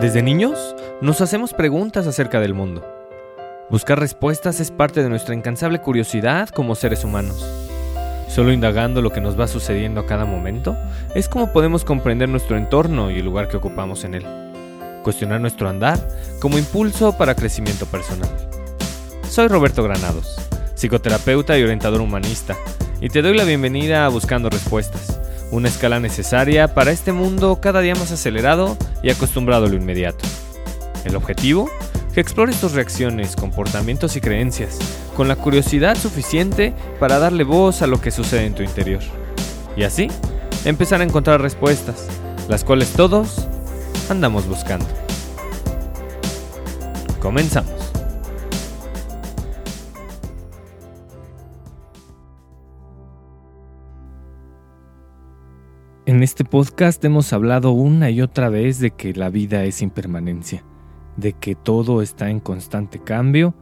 Desde niños nos hacemos preguntas acerca del mundo. Buscar respuestas es parte de nuestra incansable curiosidad como seres humanos. Solo indagando lo que nos va sucediendo a cada momento es como podemos comprender nuestro entorno y el lugar que ocupamos en él. Cuestionar nuestro andar como impulso para crecimiento personal. Soy Roberto Granados, psicoterapeuta y orientador humanista, y te doy la bienvenida a Buscando Respuestas, una escala necesaria para este mundo cada día más acelerado y acostumbrado a lo inmediato. El objetivo, que explores tus reacciones, comportamientos y creencias, con la curiosidad suficiente para darle voz a lo que sucede en tu interior. Y así, empezar a encontrar respuestas, las cuales todos andamos buscando. Comenzamos. En este podcast hemos hablado una y otra vez de que la vida es impermanencia, de que todo está en constante cambio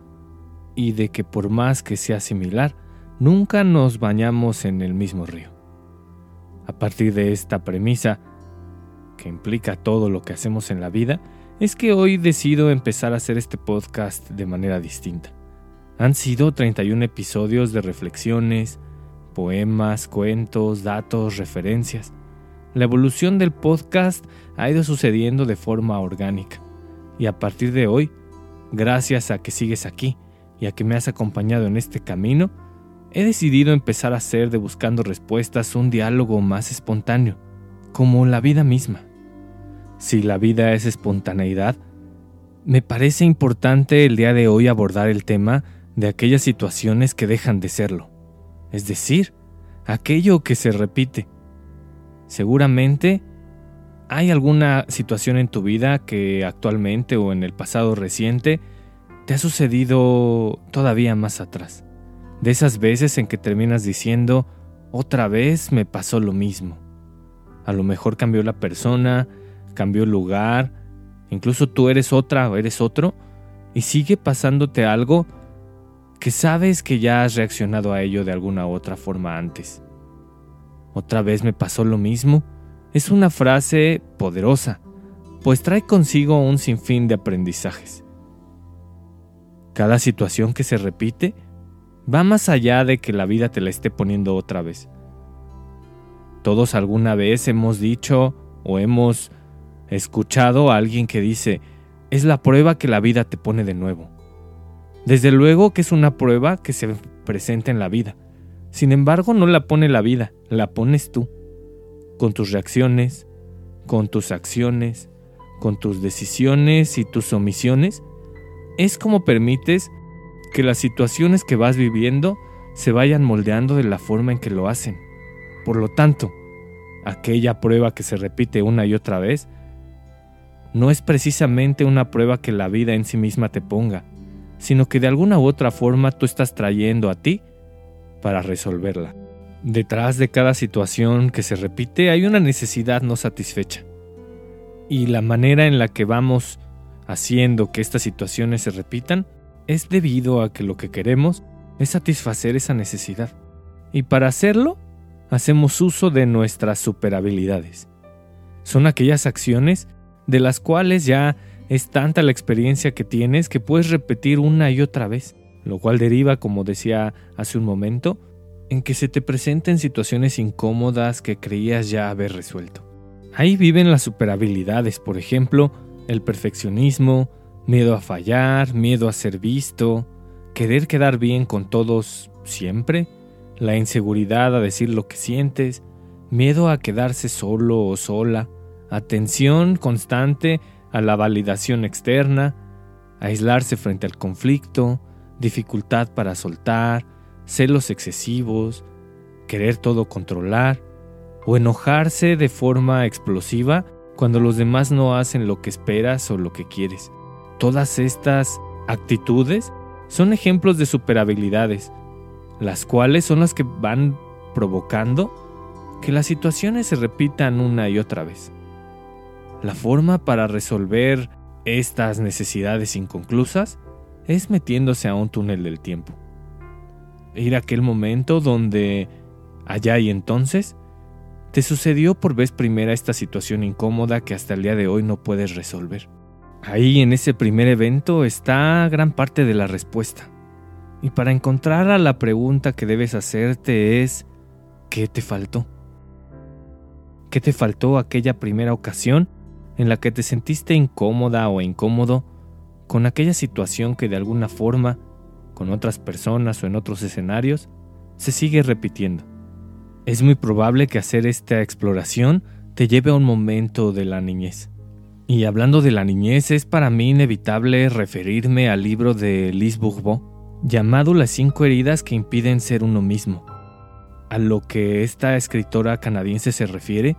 y de que por más que sea similar, nunca nos bañamos en el mismo río. A partir de esta premisa, que implica todo lo que hacemos en la vida, es que hoy decido empezar a hacer este podcast de manera distinta. Han sido 31 episodios de reflexiones, poemas, cuentos, datos, referencias la evolución del podcast ha ido sucediendo de forma orgánica. Y a partir de hoy, gracias a que sigues aquí y a que me has acompañado en este camino, he decidido empezar a hacer de Buscando Respuestas un diálogo más espontáneo, como la vida misma. Si la vida es espontaneidad, me parece importante el día de hoy abordar el tema de aquellas situaciones que dejan de serlo, es decir, aquello que se repite, Seguramente hay alguna situación en tu vida que actualmente o en el pasado reciente te ha sucedido todavía más atrás. De esas veces en que terminas diciendo, otra vez me pasó lo mismo. A lo mejor cambió la persona, cambió el lugar, incluso tú eres otra o eres otro, y sigue pasándote algo que sabes que ya has reaccionado a ello de alguna otra forma antes. Otra vez me pasó lo mismo. Es una frase poderosa, pues trae consigo un sinfín de aprendizajes. Cada situación que se repite va más allá de que la vida te la esté poniendo otra vez. Todos alguna vez hemos dicho o hemos escuchado a alguien que dice, es la prueba que la vida te pone de nuevo. Desde luego que es una prueba que se presenta en la vida, sin embargo, no la pone la vida, la pones tú, con tus reacciones, con tus acciones, con tus decisiones y tus omisiones. Es como permites que las situaciones que vas viviendo se vayan moldeando de la forma en que lo hacen. Por lo tanto, aquella prueba que se repite una y otra vez, no es precisamente una prueba que la vida en sí misma te ponga, sino que de alguna u otra forma tú estás trayendo a ti para resolverla. Detrás de cada situación que se repite hay una necesidad no satisfecha. Y la manera en la que vamos haciendo que estas situaciones se repitan es debido a que lo que queremos es satisfacer esa necesidad. Y para hacerlo, hacemos uso de nuestras superhabilidades. Son aquellas acciones de las cuales ya es tanta la experiencia que tienes que puedes repetir una y otra vez lo cual deriva, como decía hace un momento, en que se te presenten situaciones incómodas que creías ya haber resuelto. Ahí viven las superhabilidades, por ejemplo, el perfeccionismo, miedo a fallar, miedo a ser visto, querer quedar bien con todos siempre, la inseguridad a decir lo que sientes, miedo a quedarse solo o sola, atención constante a la validación externa, aislarse frente al conflicto, dificultad para soltar, celos excesivos, querer todo controlar o enojarse de forma explosiva cuando los demás no hacen lo que esperas o lo que quieres. Todas estas actitudes son ejemplos de superhabilidades, las cuales son las que van provocando que las situaciones se repitan una y otra vez. La forma para resolver estas necesidades inconclusas es metiéndose a un túnel del tiempo. Ir a aquel momento donde, allá y entonces, te sucedió por vez primera esta situación incómoda que hasta el día de hoy no puedes resolver. Ahí en ese primer evento está gran parte de la respuesta. Y para encontrar a la pregunta que debes hacerte es, ¿qué te faltó? ¿Qué te faltó aquella primera ocasión en la que te sentiste incómoda o incómodo con aquella situación que de alguna forma, con otras personas o en otros escenarios, se sigue repitiendo? Es muy probable que hacer esta exploración te lleve a un momento de la niñez. Y hablando de la niñez, es para mí inevitable referirme al libro de Liz Bourbeau, llamado Las cinco heridas que impiden ser uno mismo. A lo que esta escritora canadiense se refiere,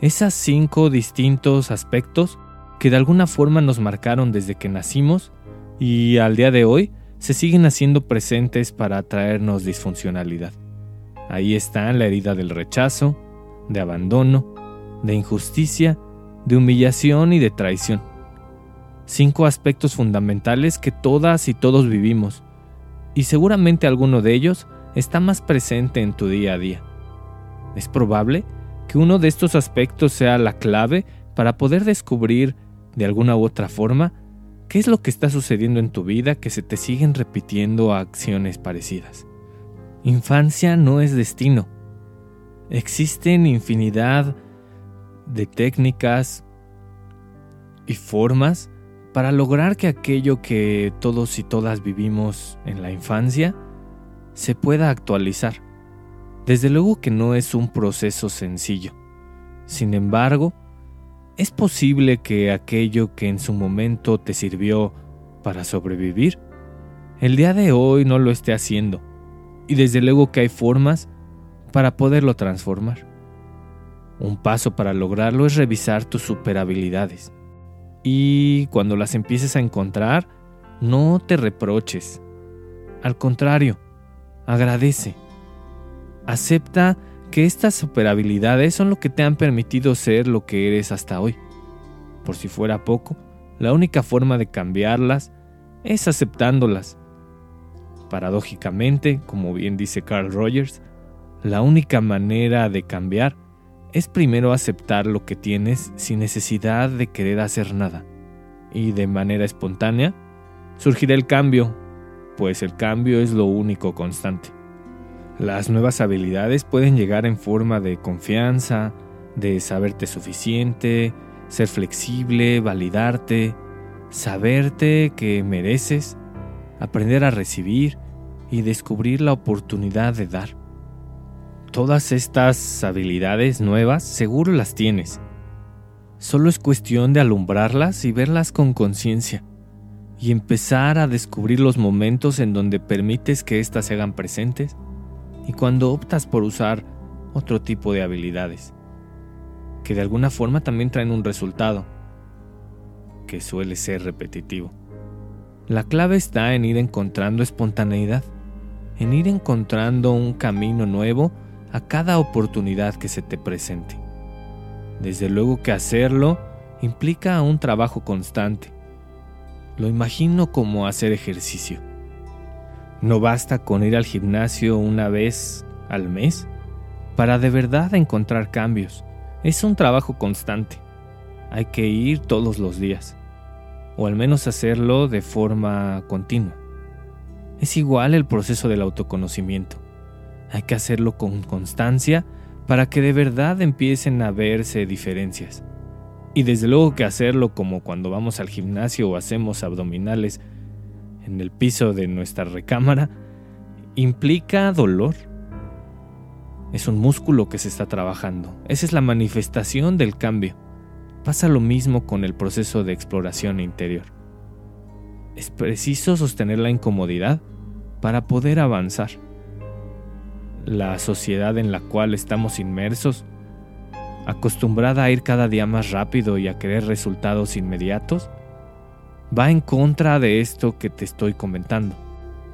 esas cinco distintos aspectos que de alguna forma nos marcaron desde que nacimos y al día de hoy se siguen haciendo presentes para traernos disfuncionalidad. Ahí están la herida del rechazo, de abandono, de injusticia, de humillación y de traición. Cinco aspectos fundamentales que todas y todos vivimos, y seguramente alguno de ellos está más presente en tu día a día. Es probable que uno de estos aspectos sea la clave para poder descubrir, de alguna u otra forma, qué es lo que está sucediendo en tu vida que se te siguen repitiendo acciones parecidas. Infancia no es destino. Existen infinidad de técnicas y formas para lograr que aquello que todos y todas vivimos en la infancia se pueda actualizar. Desde luego que no es un proceso sencillo. Sin embargo, es posible que aquello que en su momento te sirvió para sobrevivir, el día de hoy no lo esté haciendo y desde luego que hay formas para poderlo transformar. Un paso para lograrlo es revisar tus superhabilidades. Y cuando las empieces a encontrar, no te reproches. Al contrario, agradece. Acepta que estas superhabilidades son lo que te han permitido ser lo que eres hasta hoy. Por si fuera poco, la única forma de cambiarlas es aceptándolas Paradójicamente, como bien dice Carl Rogers, la única manera de cambiar es primero aceptar lo que tienes sin necesidad de querer hacer nada. Y de manera espontánea, surgirá el cambio, pues el cambio es lo único constante. Las nuevas habilidades pueden llegar en forma de confianza, de saberte suficiente, ser flexible, validarte, saberte que mereces, aprender a recibir y descubrir la oportunidad de dar. Todas estas habilidades nuevas seguro las tienes. Solo es cuestión de alumbrarlas y verlas con conciencia y empezar a descubrir los momentos en donde permites que éstas se hagan presentes y cuando optas por usar otro tipo de habilidades, que de alguna forma también traen un resultado, que suele ser repetitivo. La clave está en ir encontrando espontaneidad en ir encontrando un camino nuevo a cada oportunidad que se te presente. Desde luego que hacerlo implica un trabajo constante. Lo imagino como hacer ejercicio. No basta con ir al gimnasio una vez al mes para de verdad encontrar cambios. Es un trabajo constante. Hay que ir todos los días, o al menos hacerlo de forma continua. Es igual el proceso del autoconocimiento. Hay que hacerlo con constancia para que de verdad empiecen a verse diferencias. Y desde luego que hacerlo como cuando vamos al gimnasio o hacemos abdominales en el piso de nuestra recámara implica dolor. Es un músculo que se está trabajando. Esa es la manifestación del cambio. Pasa lo mismo con el proceso de exploración interior. Es preciso sostener la incomodidad para poder avanzar. La sociedad en la cual estamos inmersos, acostumbrada a ir cada día más rápido y a querer resultados inmediatos, va en contra de esto que te estoy comentando,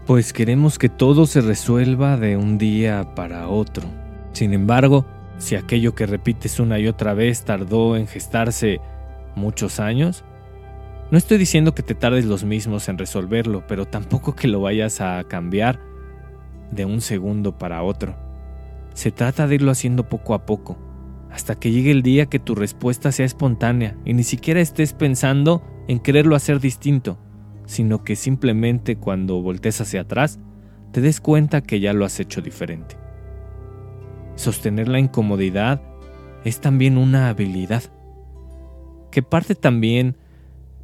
pues queremos que todo se resuelva de un día para otro. Sin embargo, si aquello que repites una y otra vez tardó en gestarse muchos años, no estoy diciendo que te tardes los mismos en resolverlo, pero tampoco que lo vayas a cambiar de un segundo para otro. Se trata de irlo haciendo poco a poco, hasta que llegue el día que tu respuesta sea espontánea y ni siquiera estés pensando en quererlo hacer distinto, sino que simplemente cuando voltees hacia atrás, te des cuenta que ya lo has hecho diferente. Sostener la incomodidad es también una habilidad, que parte también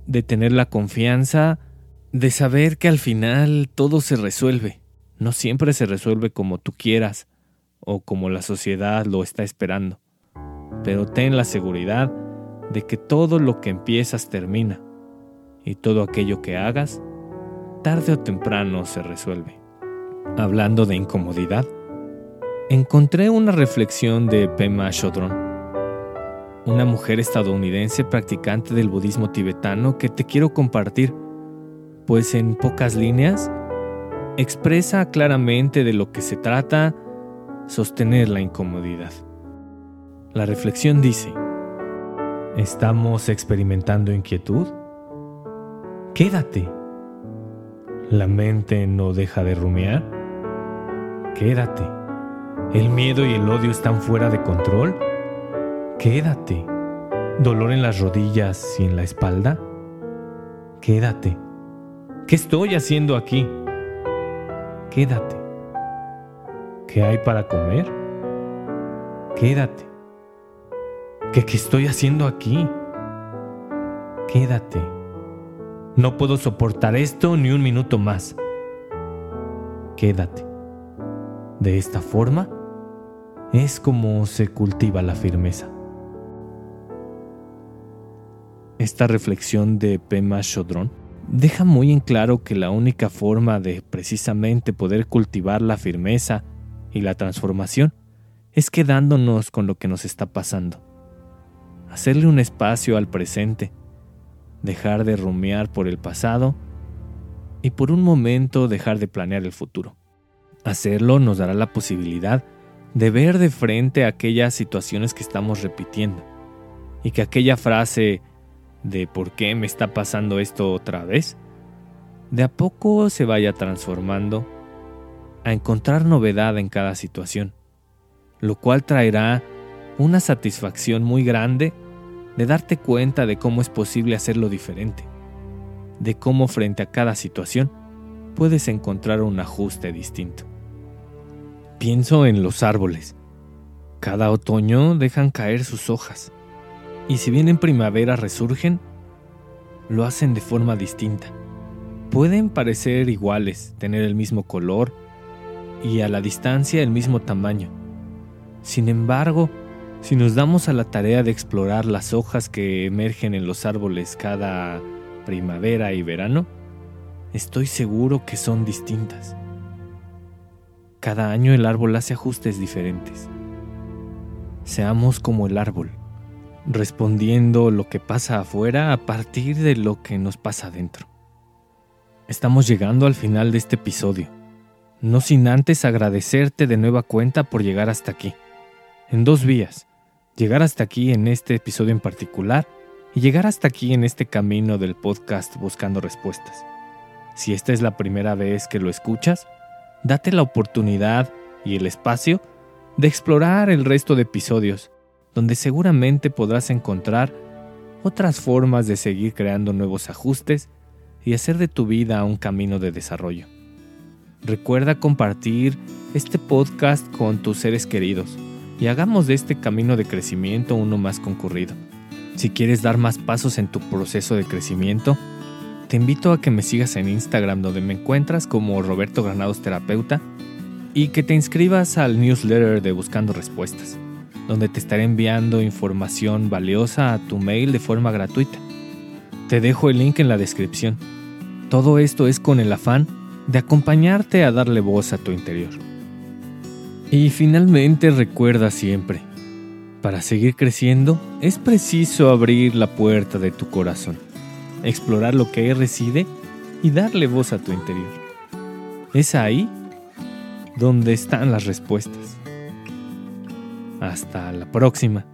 de tener la confianza de saber que al final todo se resuelve. No siempre se resuelve como tú quieras o como la sociedad lo está esperando, pero ten la seguridad de que todo lo que empiezas termina y todo aquello que hagas, tarde o temprano se resuelve. Hablando de incomodidad, encontré una reflexión de Pema Chodron, una mujer estadounidense practicante del budismo tibetano que te quiero compartir, pues en pocas líneas expresa claramente de lo que se trata sostener la incomodidad. La reflexión dice, ¿estamos experimentando inquietud? Quédate. ¿La mente no deja de rumiar? Quédate. ¿El miedo y el odio están fuera de control? Quédate. ¿Dolor en las rodillas y en la espalda? Quédate. ¿Qué estoy haciendo aquí? Quédate. ¿Qué hay para comer? Quédate. ¿Qué, qué estoy haciendo aquí? Quédate. No puedo soportar esto ni un minuto más. Quédate. De esta forma es como se cultiva la firmeza. Esta reflexión de Pema Chodron deja muy en claro que la única forma de precisamente poder cultivar la firmeza y la transformación es quedándonos con lo que nos está pasando. Hacerle un espacio al presente dejar de rumiar por el pasado y por un momento dejar de planear el futuro. Hacerlo nos dará la posibilidad de ver de frente aquellas situaciones que estamos repitiendo y que aquella frase de ¿por qué me está pasando esto otra vez? de a poco se vaya transformando a encontrar novedad en cada situación, lo cual traerá una satisfacción muy grande de darte cuenta de cómo es posible hacerlo diferente, de cómo frente a cada situación puedes encontrar un ajuste distinto. Pienso en los árboles. Cada otoño dejan caer sus hojas, y si bien en primavera resurgen, lo hacen de forma distinta. Pueden parecer iguales, tener el mismo color y a la distancia el mismo tamaño. Sin embargo, si nos damos a la tarea de explorar las hojas que emergen en los árboles cada primavera y verano, estoy seguro que son distintas. Cada año el árbol hace ajustes diferentes. Seamos como el árbol, respondiendo lo que pasa afuera a partir de lo que nos pasa adentro. Estamos llegando al final de este episodio, no sin antes agradecerte de nueva cuenta por llegar hasta aquí, en dos vías llegar hasta aquí en este episodio en particular y llegar hasta aquí en este camino del podcast buscando respuestas. Si esta es la primera vez que lo escuchas, date la oportunidad y el espacio de explorar el resto de episodios, donde seguramente podrás encontrar otras formas de seguir creando nuevos ajustes y hacer de tu vida un camino de desarrollo. Recuerda compartir este podcast con tus seres queridos y hagamos de este camino de crecimiento uno más concurrido. Si quieres dar más pasos en tu proceso de crecimiento, te invito a que me sigas en Instagram donde me encuentras como Roberto Granados Terapeuta y que te inscribas al newsletter de Buscando Respuestas, donde te estaré enviando información valiosa a tu mail de forma gratuita. Te dejo el link en la descripción. Todo esto es con el afán de acompañarte a darle voz a tu interior. Y finalmente recuerda siempre, para seguir creciendo es preciso abrir la puerta de tu corazón, explorar lo que ahí reside y darle voz a tu interior. Es ahí donde están las respuestas. Hasta la próxima.